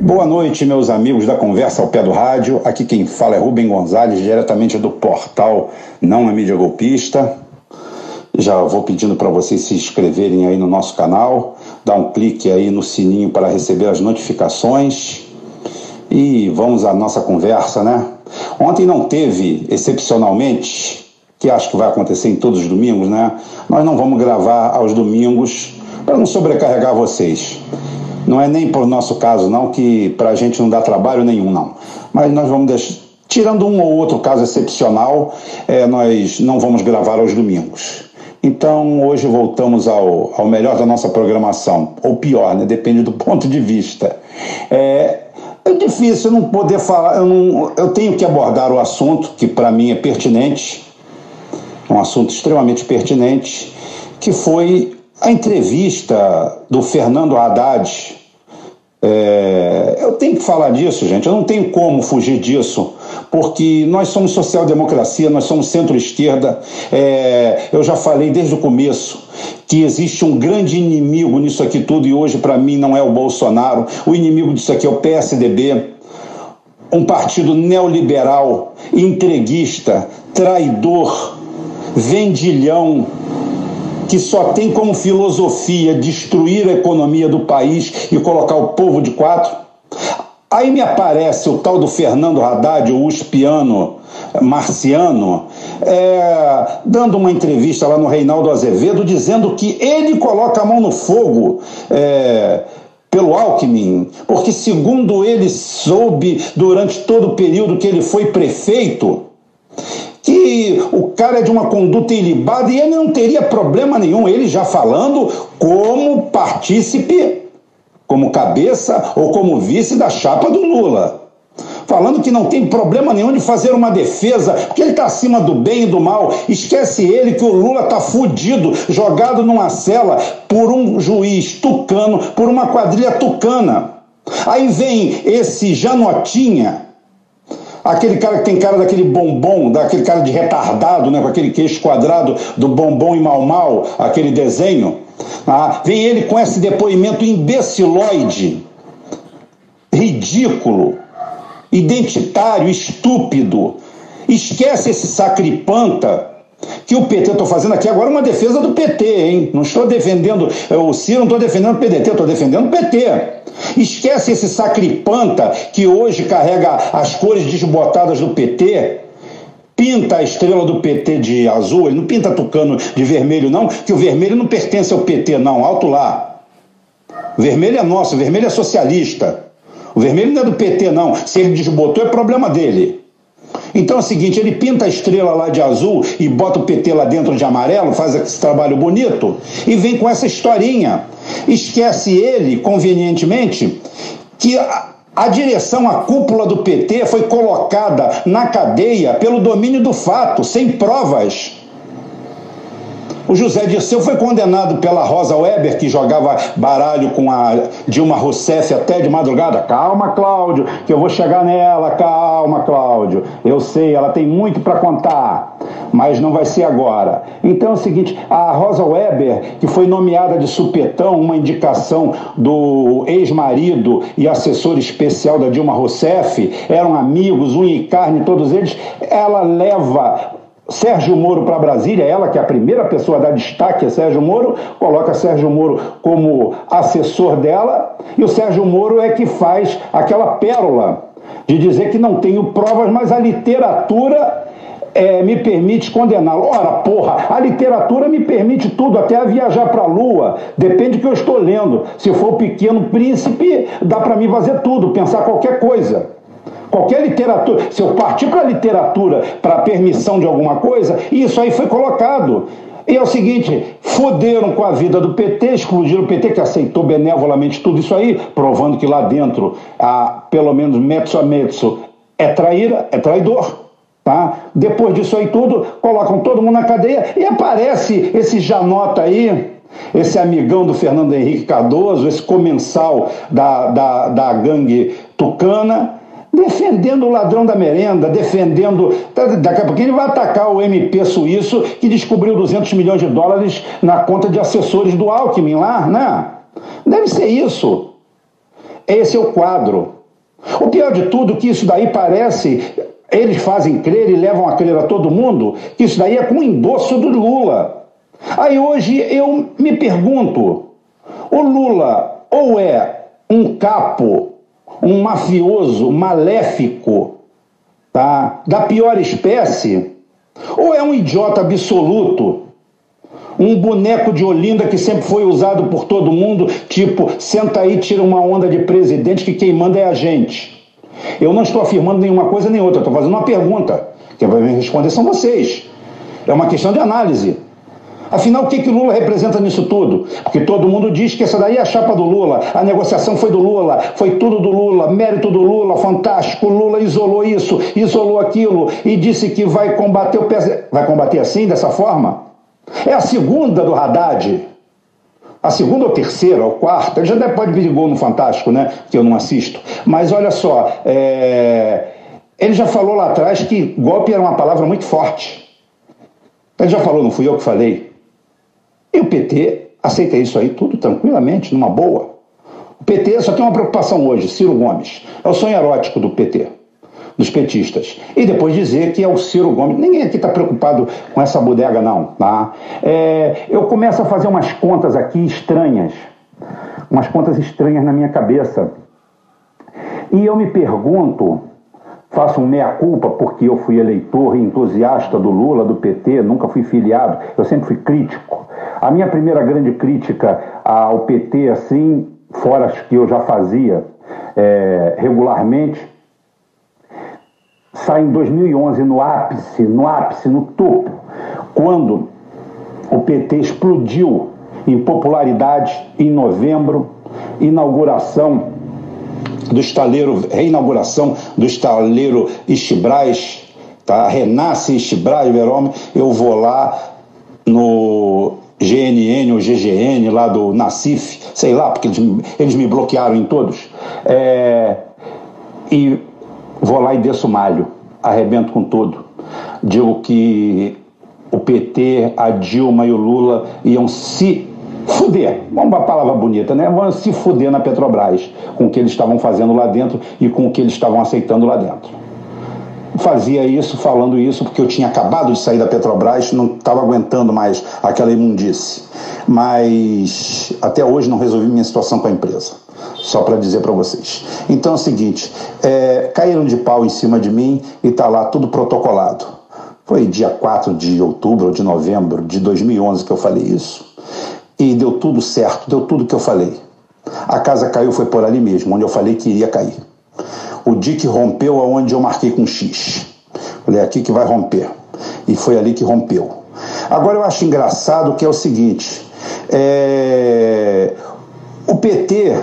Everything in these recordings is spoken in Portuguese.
Boa noite, meus amigos da Conversa ao Pé do Rádio. Aqui quem fala é Rubem Gonzalez, diretamente do portal Não na Mídia Golpista. Já vou pedindo para vocês se inscreverem aí no nosso canal, dar um clique aí no sininho para receber as notificações. E vamos à nossa conversa, né? Ontem não teve, excepcionalmente, que acho que vai acontecer em todos os domingos, né? Nós não vamos gravar aos domingos para não sobrecarregar vocês. Não é nem por nosso caso, não, que para a gente não dá trabalho nenhum, não. Mas nós vamos deixar. Tirando um ou outro caso excepcional, é, nós não vamos gravar aos domingos. Então, hoje voltamos ao, ao melhor da nossa programação, ou pior, né? depende do ponto de vista. É, é difícil não poder falar, eu, não, eu tenho que abordar o assunto que para mim é pertinente, um assunto extremamente pertinente, que foi a entrevista do Fernando Haddad. É, eu tenho que falar disso, gente, eu não tenho como fugir disso, porque nós somos social-democracia, nós somos centro-esquerda. É, eu já falei desde o começo que existe um grande inimigo nisso aqui tudo, e hoje, para mim, não é o Bolsonaro. O inimigo disso aqui é o PSDB, um partido neoliberal, entreguista, traidor, vendilhão que só tem como filosofia destruir a economia do país e colocar o povo de quatro. Aí me aparece o tal do Fernando Haddad, o uspiano marciano, é, dando uma entrevista lá no Reinaldo Azevedo, dizendo que ele coloca a mão no fogo. É, pelo Alckmin, porque, segundo ele soube durante todo o período que ele foi prefeito, que o cara é de uma conduta ilibada e ele não teria problema nenhum, ele já falando como partícipe, como cabeça ou como vice da chapa do Lula. Falando que não tem problema nenhum de fazer uma defesa, porque ele está acima do bem e do mal. Esquece ele que o Lula está fudido, jogado numa cela por um juiz tucano, por uma quadrilha tucana. Aí vem esse Janotinha, Aquele cara que tem cara daquele bombom, daquele cara de retardado, né, com aquele queixo quadrado do bombom e mal mal, aquele desenho. Ah, vem ele com esse depoimento imbeciloide, ridículo, identitário, estúpido. Esquece esse sacripanta que o PT, estou fazendo aqui agora uma defesa do PT, hein? Não estou defendendo o Ciro, não estou defendendo o PDT, estou defendendo o PT. Esquece esse sacripanta que hoje carrega as cores desbotadas do PT, pinta a estrela do PT de azul, ele não pinta tucano de vermelho, não, que o vermelho não pertence ao PT, não, alto lá. O vermelho é nosso, o vermelho é socialista. O vermelho não é do PT, não. Se ele desbotou, é problema dele. Então é o seguinte, ele pinta a estrela lá de azul e bota o PT lá dentro de amarelo, faz esse trabalho bonito e vem com essa historinha. Esquece ele, convenientemente, que a, direção, a cúpula do PT foi colocada na cadeia pelo domínio do fato, sem provas. O José Dirceu foi condenado pela Rosa Weber, que jogava baralho com a Dilma Rousseff até de madrugada. Calma, Cláudio, que eu vou chegar nela. Calma, Cláudio. Eu sei, ela tem muito para contar, mas não vai ser agora. Então é o seguinte: a Rosa Weber, que foi nomeada de supetão, uma indicação do ex-marido e assessor especial da Dilma Rousseff, eram amigos, unha e carne, todos eles, ela leva Sérgio Moro para Brasília, ela que é a primeira pessoa a dar destaque a Sérgio Moro, coloca Sérgio Moro como assessor dela, e o Sérgio Moro é que faz aquela pérola de dizer que não tenho provas, mas a literatura é, me permite condená-lo. Ora, porra, a literatura me permite tudo, até viajar para a Lua, depende do que eu estou lendo. Se for o Pequeno Príncipe, dá para mim fazer tudo, pensar qualquer coisa. Qualquer literatura, se eu partir para a literatura para permissão de alguma coisa, isso aí foi colocado. E é o seguinte, foderam com a vida do PT, excluíram o PT, que aceitou benevolamente tudo isso aí, provando que lá dentro, a, pelo menos metso a metso, é traíra, é traidor. Tá? Depois disso aí tudo, colocam todo mundo na cadeia e aparece esse Janota aí, esse amigão do Fernando Henrique Cardoso, esse comensal da, da, da gangue tucana, defendendo o ladrão da merenda, defendendo. Daqui a pouquinho ele vai atacar o MP suíço que descobriu 200 milhões de dólares na conta de assessores do Alckmin lá, né? Deve ser isso. Esse é o quadro. O pior de tudo que isso daí parece, eles fazem crer e levam a crer a todo mundo, que isso daí é com o endosso do Lula. Aí hoje eu me pergunto, o Lula ou é um capo, um mafioso maléfico, tá? da pior espécie, ou é um idiota absoluto, um boneco de Olinda que sempre foi usado por todo mundo, tipo, senta aí, tira uma onda de presidente que quem manda é a gente. Eu não estou afirmando nenhuma coisa nem outra, estou fazendo uma pergunta. Quem vai me responder são vocês. É uma questão de análise. Afinal, o que, que o Lula representa nisso tudo? Porque todo mundo diz que essa daí é a chapa do Lula, a negociação foi do Lula, foi tudo do Lula, mérito do Lula, fantástico. Lula isolou isso, isolou aquilo e disse que vai combater o PS. Vai combater assim, dessa forma? É a segunda do Haddad. A segunda ou terceira, ou quarta, ele já deve pode vir gol no Fantástico, né? Que eu não assisto. Mas olha só, é... ele já falou lá atrás que golpe era uma palavra muito forte. Ele já falou, não fui eu que falei. O PT aceita isso aí tudo tranquilamente, numa boa. O PT só tem uma preocupação hoje, Ciro Gomes. É o sonho erótico do PT, dos petistas. E depois dizer que é o Ciro Gomes. Ninguém aqui está preocupado com essa bodega, não. Tá? É, eu começo a fazer umas contas aqui estranhas. Umas contas estranhas na minha cabeça. E eu me pergunto Faço um meia-culpa porque eu fui eleitor e entusiasta do Lula, do PT, nunca fui filiado, eu sempre fui crítico. A minha primeira grande crítica ao PT, assim, fora as que eu já fazia é, regularmente, sai em 2011 no ápice, no ápice, no topo, quando o PT explodiu em popularidade em novembro, inauguração do estaleiro, reinauguração do estaleiro Estibrais, tá? Renasce Estibrais, Verome, eu vou lá no GNN ou GGN lá do Nacif, sei lá, porque eles, eles me bloquearam em todos. É, e vou lá e desço malho, arrebento com tudo. Digo que o PT, a Dilma e o Lula iam se fuder, uma palavra bonita, né? Vão se fuder na Petrobras com o que eles estavam fazendo lá dentro e com o que eles estavam aceitando lá dentro. Fazia isso, falando isso, porque eu tinha acabado de sair da Petrobras, não estava aguentando mais aquela imundice. Mas até hoje não resolvi minha situação com a empresa. Só para dizer para vocês. Então é o seguinte: é, caíram de pau em cima de mim e está lá tudo protocolado. Foi dia 4 de outubro ou de novembro de 2011 que eu falei isso. E deu tudo certo, deu tudo que eu falei. A casa caiu foi por ali mesmo, onde eu falei que iria cair. O Dick rompeu aonde eu marquei com X. Falei, é aqui que vai romper. E foi ali que rompeu. Agora eu acho engraçado que é o seguinte: é... o PT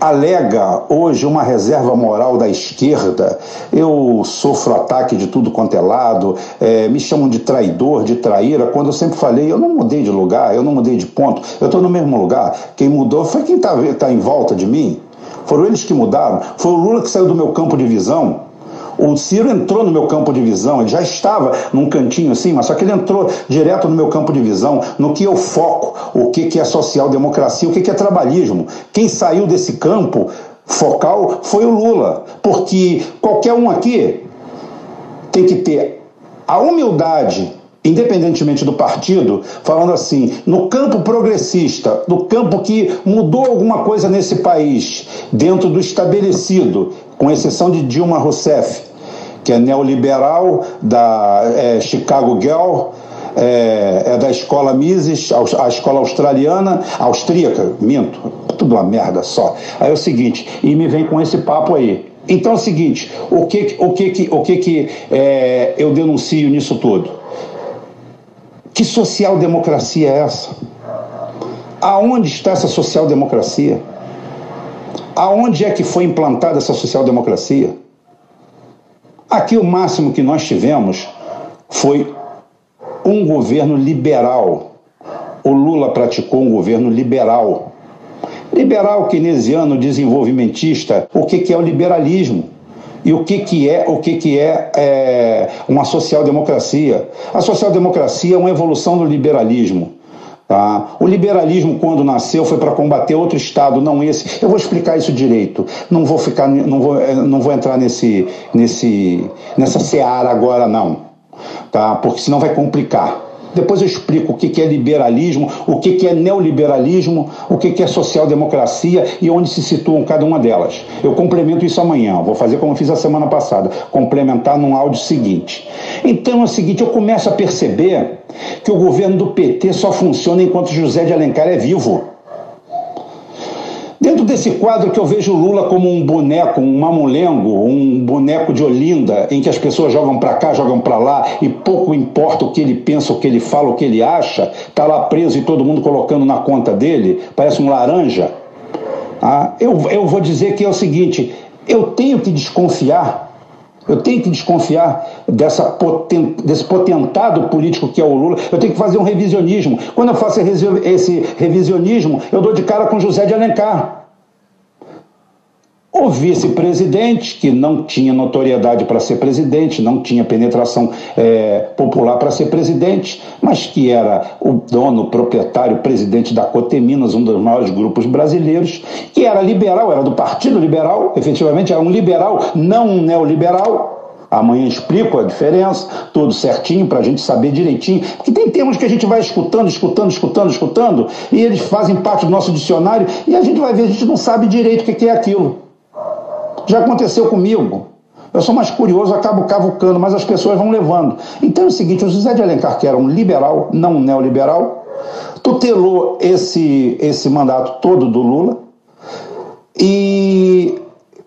alega hoje uma reserva moral da esquerda. Eu sofro ataque de tudo quanto é lado, é, me chamam de traidor, de traíra, quando eu sempre falei, eu não mudei de lugar, eu não mudei de ponto, eu estou no mesmo lugar. Quem mudou foi quem está tá em volta de mim. Foram eles que mudaram. Foi o Lula que saiu do meu campo de visão. O Ciro entrou no meu campo de visão, ele já estava num cantinho assim, mas só que ele entrou direto no meu campo de visão, no que eu foco, o que, que é social-democracia, o que, que é trabalhismo. Quem saiu desse campo focal foi o Lula, porque qualquer um aqui tem que ter a humildade independentemente do partido, falando assim, no campo progressista, no campo que mudou alguma coisa nesse país, dentro do estabelecido, com exceção de Dilma Rousseff, que é neoliberal, da é, Chicago Girl, é, é, da escola Mises, a escola australiana, austríaca, minto, tudo uma merda só. Aí é o seguinte, e me vem com esse papo aí. Então é o seguinte, o que, o que, o que, que é, eu denuncio nisso tudo? Que social-democracia é essa? Aonde está essa social-democracia? Aonde é que foi implantada essa social-democracia? Aqui o máximo que nós tivemos foi um governo liberal. O Lula praticou um governo liberal. Liberal, keynesiano, desenvolvimentista. O que, que é o liberalismo? E o que, que é o que, que é, é uma social-democracia? A social-democracia é uma evolução do liberalismo. Tá? O liberalismo, quando nasceu, foi para combater outro Estado, não esse. Eu vou explicar isso direito. Não vou ficar, não vou, eh, não vou entrar nesse, nesse, nessa seara agora, não. Tá? Porque senão vai complicar. Depois eu explico o que é liberalismo, o que é neoliberalismo, o que é social-democracia e onde se situam cada uma delas. Eu complemento isso amanhã, vou fazer como eu fiz a semana passada, complementar num áudio seguinte. Então é o seguinte, eu começo a perceber que o governo do PT só funciona enquanto José de Alencar é vivo. Desse quadro que eu vejo Lula como um boneco, um mamulengo, um boneco de Olinda, em que as pessoas jogam para cá, jogam para lá e pouco importa o que ele pensa, o que ele fala, o que ele acha, tá lá preso e todo mundo colocando na conta dele, parece um laranja. Ah, eu, eu vou dizer que é o seguinte: eu tenho que desconfiar eu tenho que desconfiar poten, desse potentado político que é o Lula. Eu tenho que fazer um revisionismo. Quando eu faço esse revisionismo, eu dou de cara com José de Alencar. O vice-presidente, que não tinha notoriedade para ser presidente, não tinha penetração é, popular para ser presidente, mas que era o dono, proprietário, presidente da Coteminas, um dos maiores grupos brasileiros, que era liberal, era do Partido Liberal, efetivamente era um liberal, não um neoliberal. Amanhã explico a diferença, tudo certinho, para a gente saber direitinho. Porque tem termos que a gente vai escutando, escutando, escutando, escutando, e eles fazem parte do nosso dicionário, e a gente vai ver, a gente não sabe direito o que é aquilo. Já aconteceu comigo. Eu sou mais curioso, acabo cavucando, mas as pessoas vão levando. Então é o seguinte: o José de Alencar, que era um liberal, não um neoliberal, tutelou esse, esse mandato todo do Lula. E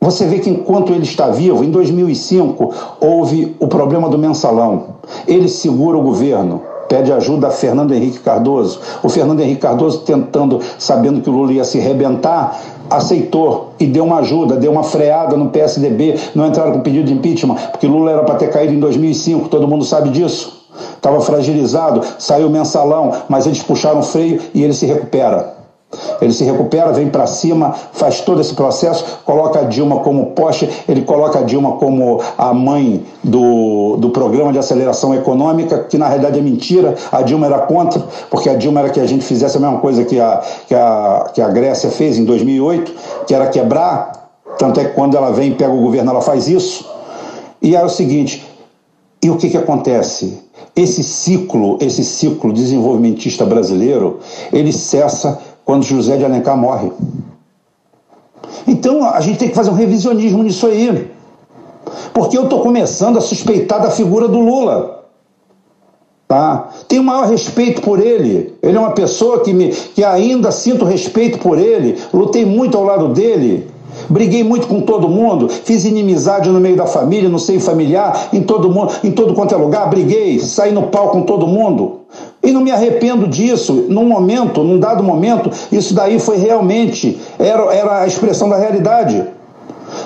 você vê que enquanto ele está vivo, em 2005, houve o problema do mensalão. Ele segura o governo pede ajuda a Fernando Henrique Cardoso. O Fernando Henrique Cardoso, tentando, sabendo que o Lula ia se rebentar, aceitou e deu uma ajuda, deu uma freada no PSDB, não entraram com pedido de impeachment, porque Lula era para ter caído em 2005, todo mundo sabe disso. Estava fragilizado, saiu mensalão, mas eles puxaram o freio e ele se recupera. Ele se recupera, vem para cima, faz todo esse processo, coloca a Dilma como poste, ele coloca a Dilma como a mãe do, do programa de aceleração econômica, que na realidade é mentira, a Dilma era contra, porque a Dilma era que a gente fizesse a mesma coisa que a, que a, que a Grécia fez em 2008, que era quebrar, tanto é que quando ela vem e pega o governo, ela faz isso. E é o seguinte, e o que, que acontece? Esse ciclo, esse ciclo desenvolvimentista brasileiro, ele cessa quando José de Alencar morre. Então a gente tem que fazer um revisionismo nisso aí. Porque eu estou começando a suspeitar da figura do Lula. Tá? Tenho maior respeito por ele. Ele é uma pessoa que, me, que ainda sinto respeito por ele. Lutei muito ao lado dele. Briguei muito com todo mundo, fiz inimizade no meio da família, no seio familiar, em todo mundo, em todo quanto é lugar, briguei, saí no pau com todo mundo. E não me arrependo disso. Num momento, num dado momento, isso daí foi realmente, era, era a expressão da realidade.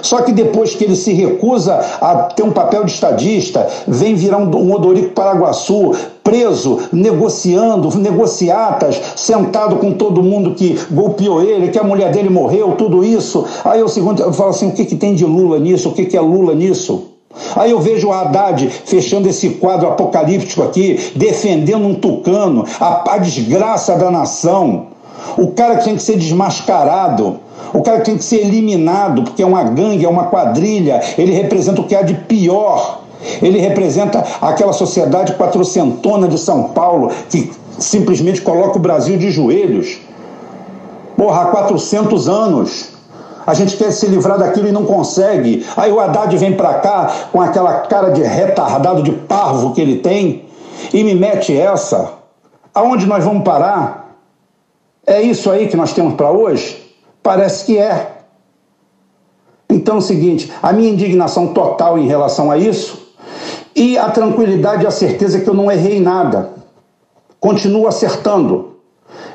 Só que depois que ele se recusa a ter um papel de estadista, vem virar um, Odorico Paraguaçu, preso, negociando, negociatas, sentado com todo mundo que golpeou ele, que a mulher dele morreu, tudo isso. Aí eu, segundo, eu falo assim: o que, que tem de Lula nisso? O que, que é Lula nisso? Aí eu vejo o Haddad fechando esse quadro apocalíptico aqui, defendendo um tucano, a, a desgraça da nação. O cara que tem que ser desmascarado, o cara que tem que ser eliminado, porque é uma gangue, é uma quadrilha, ele representa o que há de pior. Ele representa aquela sociedade quatrocentona de São Paulo que simplesmente coloca o Brasil de joelhos. Porra, há 400 anos. A gente quer se livrar daquilo e não consegue. Aí o Haddad vem para cá com aquela cara de retardado, de parvo que ele tem e me mete essa. Aonde nós vamos parar? É isso aí que nós temos para hoje? Parece que é. Então é o seguinte, a minha indignação total em relação a isso e a tranquilidade e a certeza que eu não errei nada. Continuo acertando.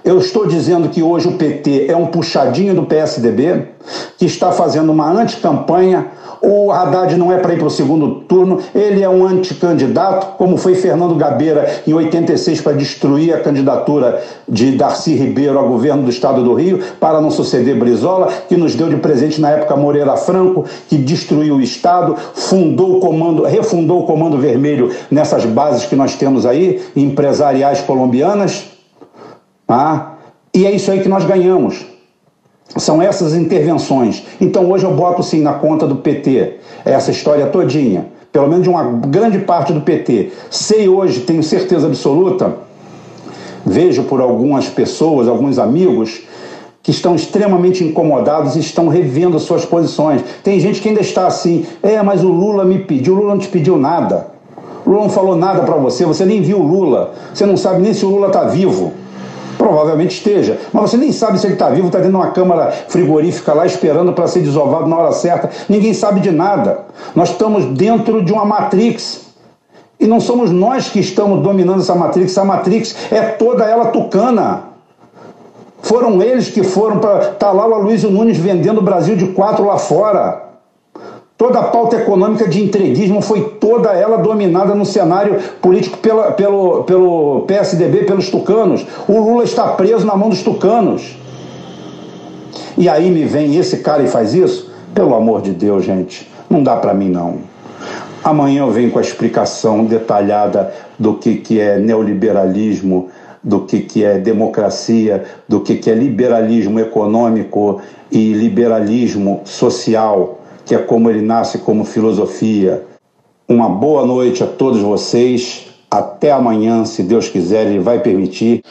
Eu estou dizendo que hoje o PT é um puxadinho do PSDB, que está fazendo uma anticampanha o Haddad não é para ir para o segundo turno, ele é um anticandidato, como foi Fernando Gabeira em 86 para destruir a candidatura de Darcy Ribeiro ao governo do estado do Rio, para não suceder Brizola, que nos deu de presente na época Moreira Franco, que destruiu o estado, fundou o comando, refundou o Comando Vermelho nessas bases que nós temos aí, empresariais colombianas. E é isso aí que nós ganhamos. São essas intervenções. Então hoje eu boto sim na conta do PT essa história todinha, pelo menos de uma grande parte do PT. Sei hoje, tenho certeza absoluta, vejo por algumas pessoas, alguns amigos, que estão extremamente incomodados e estão revendo suas posições. Tem gente que ainda está assim, é, mas o Lula me pediu, o Lula não te pediu nada. O Lula não falou nada para você, você nem viu o Lula, você não sabe nem se o Lula está vivo. Provavelmente esteja, mas você nem sabe se ele está vivo, está dentro de uma câmara frigorífica lá esperando para ser desovado na hora certa. Ninguém sabe de nada. Nós estamos dentro de uma matrix. E não somos nós que estamos dominando essa matrix, a matrix é toda ela tucana. Foram eles que foram para. Está lá o Aloysio Nunes vendendo o Brasil de quatro lá fora. Toda a pauta econômica de entreguismo foi toda ela dominada no cenário político pela, pelo, pelo PSDB, pelos tucanos. O Lula está preso na mão dos tucanos. E aí me vem esse cara e faz isso? Pelo amor de Deus, gente, não dá para mim não. Amanhã eu venho com a explicação detalhada do que, que é neoliberalismo, do que, que é democracia, do que, que é liberalismo econômico e liberalismo social que é como ele nasce como filosofia. Uma boa noite a todos vocês. Até amanhã, se Deus quiser, Ele vai permitir.